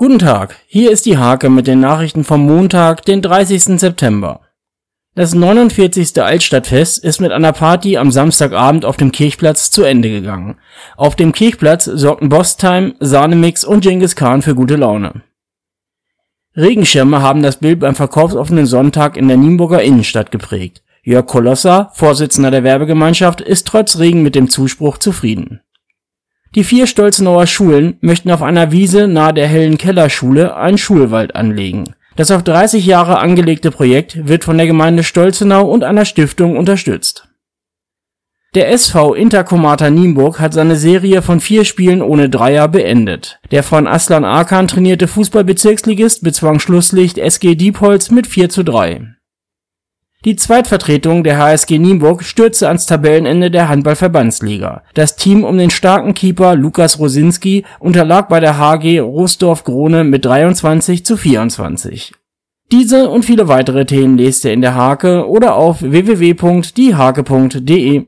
Guten Tag, hier ist die Hake mit den Nachrichten vom Montag, den 30. September. Das 49. Altstadtfest ist mit einer Party am Samstagabend auf dem Kirchplatz zu Ende gegangen. Auf dem Kirchplatz sorgten Bosstime, Sahnemix und Genghis Khan für gute Laune. Regenschirme haben das Bild beim verkaufsoffenen Sonntag in der Nienburger Innenstadt geprägt. Jörg Kolosser, Vorsitzender der Werbegemeinschaft, ist trotz Regen mit dem Zuspruch zufrieden. Die vier Stolzenauer Schulen möchten auf einer Wiese nahe der Hellen Keller Schule einen Schulwald anlegen. Das auf 30 Jahre angelegte Projekt wird von der Gemeinde Stolzenau und einer Stiftung unterstützt. Der SV Intercomata Nienburg hat seine Serie von vier Spielen ohne Dreier beendet. Der von Aslan Arkan trainierte Fußball-Bezirksligist bezwang Schlusslicht SG Diepholz mit 4:3. Die Zweitvertretung der HSG Nienburg stürzte ans Tabellenende der Handball-Verbandsliga. Das Team um den starken Keeper Lukas Rosinski unterlag bei der HG Roßdorf-Krone mit 23:24. Diese und viele weitere Themen lest ihr in der Hake oder auf www.diehake.de